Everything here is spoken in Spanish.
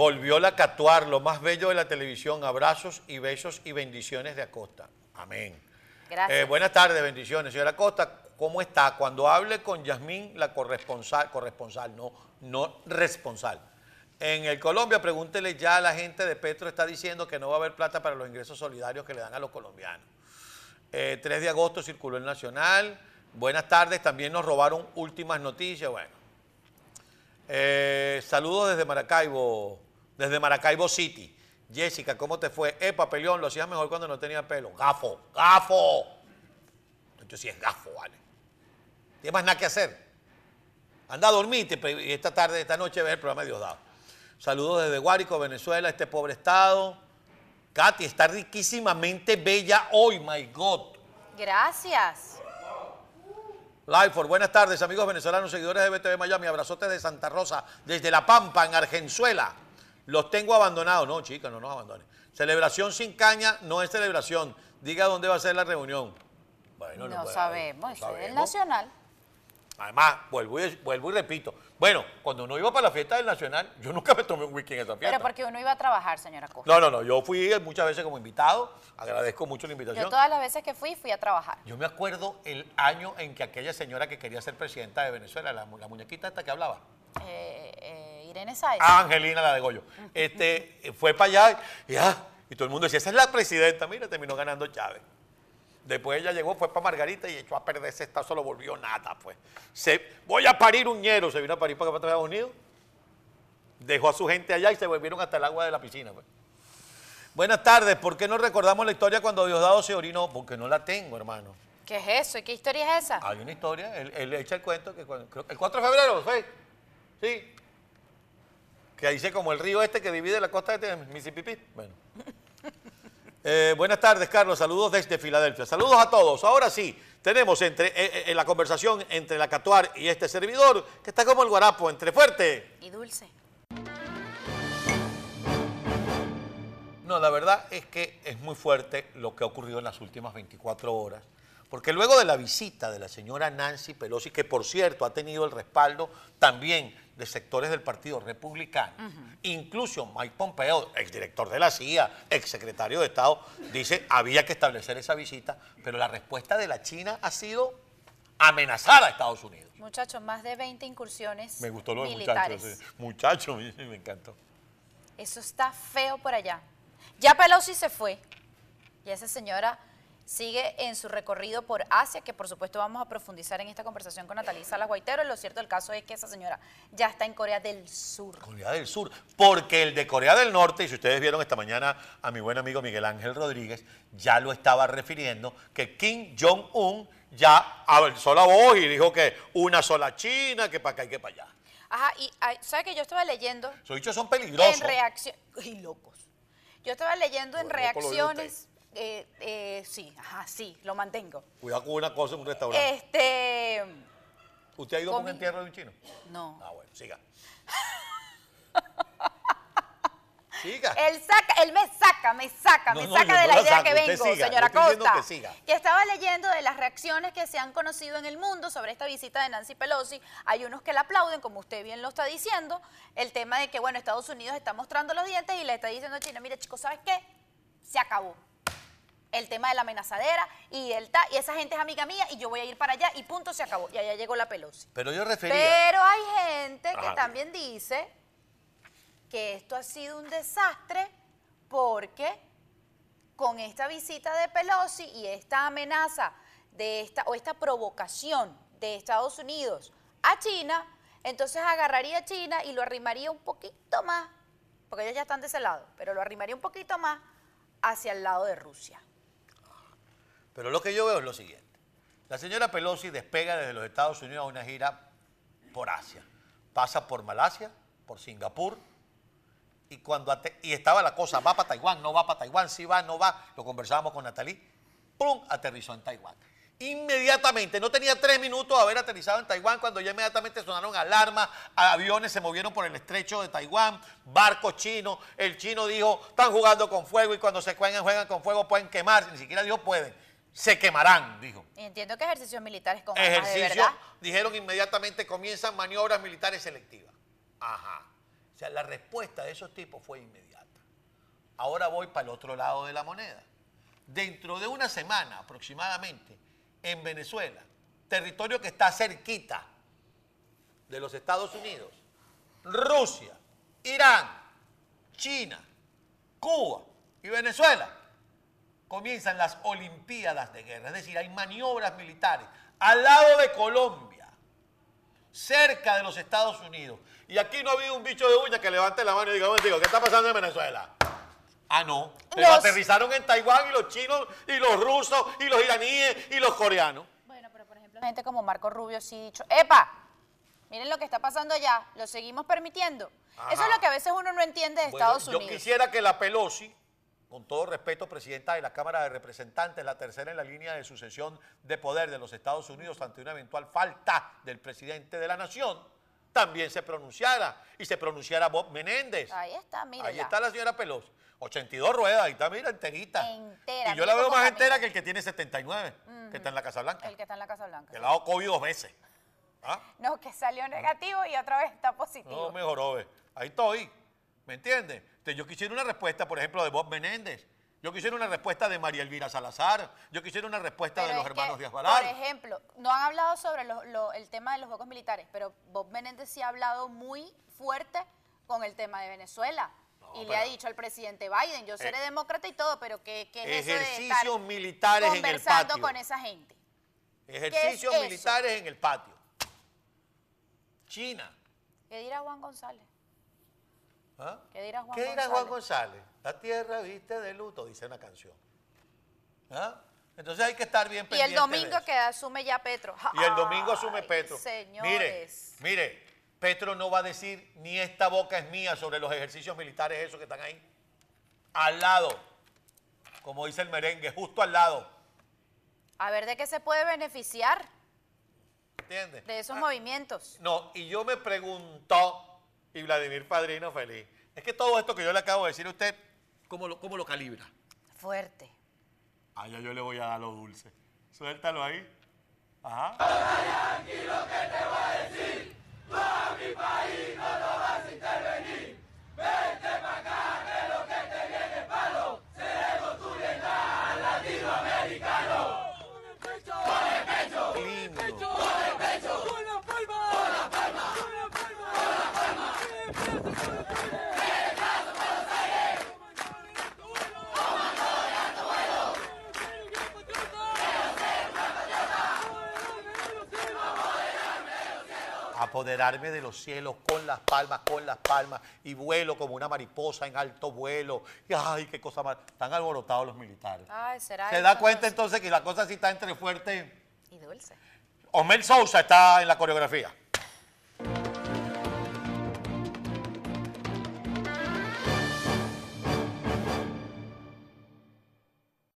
Volvió la catuar, lo más bello de la televisión. Abrazos y besos y bendiciones de Acosta. Amén. Gracias. Eh, buenas tardes, bendiciones. Señora Acosta, ¿cómo está? Cuando hable con Yasmín, la corresponsal, corresponsal, no, no responsal. En el Colombia, pregúntele ya a la gente de Petro, está diciendo que no va a haber plata para los ingresos solidarios que le dan a los colombianos. Eh, 3 de agosto circuló el Nacional. Buenas tardes, también nos robaron últimas noticias. Bueno, eh, saludos desde Maracaibo, desde Maracaibo City. Jessica, ¿cómo te fue? Eh, papelón, lo hacías mejor cuando no tenía pelo. Gafo, gafo. Entonces sí es gafo, vale. Tienes más nada que hacer. Anda a dormirte y esta tarde, esta noche, ver el programa de Diosdado. Saludos desde Guárico, Venezuela, este pobre estado. Katy, está riquísimamente bella hoy, my God. Gracias. Lyford, buenas tardes, amigos venezolanos, seguidores de BTV Miami, abrazotes de Santa Rosa, desde La Pampa, en Argenzuela. Los tengo abandonados. No, chicas, no nos abandonen. Celebración sin caña no es celebración. Diga dónde va a ser la reunión. Bueno, No, puede- sabemos, no eso es sabemos. nacional. Además, vuelvo y, vuelvo y repito. Bueno, cuando uno iba para la fiesta del Nacional, yo nunca me tomé un whisky en esa fiesta. Pero porque uno iba a trabajar, señora Costa. No, no, no. Yo fui muchas veces como invitado. Agradezco mucho la invitación. Yo todas las veces que fui, fui a trabajar. Yo me acuerdo el año en que aquella señora que quería ser presidenta de Venezuela, la, mu- la muñequita esta que hablaba, eh, Irene Sáez. ah, Angelina, la de Goyo, este, fue para allá y, ah, y todo el mundo decía, esa es la presidenta, mira, terminó ganando Chávez. Después ella llegó, fue para Margarita y echó a perder ese estado, se lo volvió nada, pues. Se, voy a parir un ñero, se vino a parir para acá, para Estados Unidos, dejó a su gente allá y se volvieron hasta el agua de la piscina, pues. Buenas tardes, ¿por qué no recordamos la historia cuando Diosdado se orinó? Porque no la tengo, hermano. ¿Qué es eso? ¿Y qué historia es esa? Hay una historia, él, él echa el cuento que cuando- el 4 de febrero, ¿fue? Sí. Que dice como el río este que divide la costa de Mississippi. Bueno. Eh, buenas tardes, Carlos. Saludos desde Filadelfia. Saludos a todos. Ahora sí, tenemos entre, eh, eh, la conversación entre la Catuar y este servidor, que está como el guarapo, entre fuerte. Y dulce. No, la verdad es que es muy fuerte lo que ha ocurrido en las últimas 24 horas, porque luego de la visita de la señora Nancy Pelosi, que por cierto ha tenido el respaldo también de sectores del Partido Republicano, incluso Mike Pompeo, exdirector de la CIA, exsecretario de Estado, dice había que establecer esa visita, pero la respuesta de la China ha sido amenazar a Estados Unidos. Muchachos, más de 20 incursiones Me gustó lo de muchachos, muchachos, me encantó. Eso está feo por allá. Ya Pelosi se fue. Y esa señora sigue en su recorrido por Asia, que por supuesto vamos a profundizar en esta conversación con Natalie Salas Guaitero. Lo cierto del caso es que esa señora ya está en Corea del Sur. Corea del Sur, porque el de Corea del Norte, y si ustedes vieron esta mañana a mi buen amigo Miguel Ángel Rodríguez, ya lo estaba refiriendo, que Kim Jong-un ya alzó la voz y dijo que una sola China, que para acá y que para allá. Ajá, y ay, ¿sabe que yo estaba leyendo Esos dichos son peligrosos. en reacción... ¡Ay, locos! Yo estaba leyendo en reacciones... eh, eh, sí, ajá, sí, lo mantengo. Cuidado con una cosa en un restaurante. Este... ¿Usted ha ido a un entierro de un chino? No. Ah, bueno, siga. siga. Él saca, él me saca, me saca, No, me saca de no la idea saco, que vengo, siga, señora Costa. que siga. Que estaba leyendo de las reacciones que se han conocido en el mundo sobre esta visita de Nancy Pelosi. Hay unos que la aplauden, como usted bien lo está diciendo. El tema de que, bueno, Estados Unidos está mostrando los dientes y le está diciendo a China, mire, chicos, ¿sabes qué? Se acabó. El tema de la amenazadera y, el ta- y esa gente es amiga mía y yo voy a ir para allá y punto, se acabó. Y allá llegó la Pelosi. Pero yo refería. Pero hay gente que también dice que esto ha sido un desastre porque con esta visita de Pelosi y esta amenaza de esta o esta provocación de Estados Unidos a China, entonces agarraría a China y lo arrimaría un poquito más, porque ellos ya están de ese lado, pero lo arrimaría un poquito más hacia el lado de Rusia. Pero lo que yo veo es lo siguiente. La señora Pelosi despega desde los Estados Unidos a una gira por Asia. Pasa por Malasia, por Singapur, y cuando y estaba la cosa, va para Taiwán, no va para Taiwán, sí va, no va, lo conversábamos con Natalí, ¡pum! aterrizó en Taiwán. Inmediatamente, no tenía tres minutos de haber aterrizado en Taiwán cuando ya inmediatamente sonaron alarmas, aviones se movieron por el estrecho de Taiwán, barcos chinos, el chino dijo, están jugando con fuego y cuando se juegan, juegan con fuego pueden quemarse, ni siquiera dijo pueden, se quemarán, dijo. Y entiendo que ejercicios militares con armas de Ejercicio, verdad. dijeron inmediatamente comienzan maniobras militares selectivas. Ajá. sea, la respuesta de esos tipos fue inmediata. Ahora voy para el otro lado de la moneda. Dentro de una semana aproximadamente, en Venezuela, territorio que está cerquita de los Estados Unidos, Rusia, Irán, China, Cuba y Venezuela, comienzan las Olimpiadas de Guerra. Es decir, hay maniobras militares al lado de Colombia, cerca de los Estados Unidos. Y aquí no ha habido un bicho de uña que levante la mano y diga, digo, ¿qué está pasando en Venezuela? Ah, no. Pero Los- aterrizaron en Taiwán y los chinos y los rusos y los iraníes y los coreanos. Bueno, pero por ejemplo, gente como Marco Rubio sí ha dicho, ¡epa! Miren lo que está pasando allá, lo seguimos permitiendo. Eso es lo que a veces uno no entiende de Bueno, Estados yo Unidos. quisiera que la Pelosi, con todo respeto, presidenta de la Cámara de Representantes, la tercera en la línea de sucesión de poder de los Estados Unidos ante una eventual falta del presidente de la nación, también se pronunciara y se pronunciara Bob Menéndez. Ahí está, mire. Ahí está la señora Pelosi. 82 ruedas, ahí está, mira, enterita. Entera, Y yo la veo más entera que el que tiene 79, que está en la Casa Blanca. El que está en la Casa Blanca. Que le ha dado COVID dos veces. ¿Ah? No, que salió negativo y otra vez está positivo. No, mejoró, ve. Ahí estoy. ¿Me entiendes? Entonces, yo quisiera una respuesta, por ejemplo, de Bob Menéndez. Yo quisiera una respuesta de María Elvira Salazar. Yo quisiera una respuesta de los hermanos Díaz Valar. Por ejemplo, no han hablado sobre lo- lo- el tema de los juegos militares, pero Bob Menéndez sí ha hablado muy fuerte con el tema de Venezuela. No, y le ha dicho al presidente Biden, yo seré Eh, demócrata y todo, pero ¿qué, qué es eso de estar Ejercicios militares en el conversando patio. con esa gente? Ejercicios militares en el patio. China. ¿Qué dirá Juan González? ¿Ah? ¿Qué dirá Juan ¿Qué dirá González? Juan González? La tierra viste de luto, dice una canción. ¿Ah? Entonces hay que estar bien Y pendiente el domingo de eso. que asume ya Petro. Y el domingo asume Ay, Petro. Mire, Señores. mire, Petro no va a decir ni esta boca es mía sobre los ejercicios militares esos que están ahí. Al lado, como dice el merengue, justo al lado. A ver de qué se puede beneficiar ¿Entiendes? de esos Ah, movimientos. No, y yo me pregunto, y Vladimir Padrino feliz, es que todo esto que yo le acabo de decir a usted, ¿cómo lo, cómo lo calibra? Fuerte. Ah, ya yo le voy a dar lo dulce. Suéltalo ahí. Ajá. Lindo. Apoderarme de los cielos con las palmas, con las palmas, y vuelo como una mariposa en alto vuelo. Y ay, qué cosa más. Están alborotados los militares. Ay, será Se da cuenta entonces? que la cosa sí está entre fuerte. Y dulce. Osmel Sousa está en la coreografía.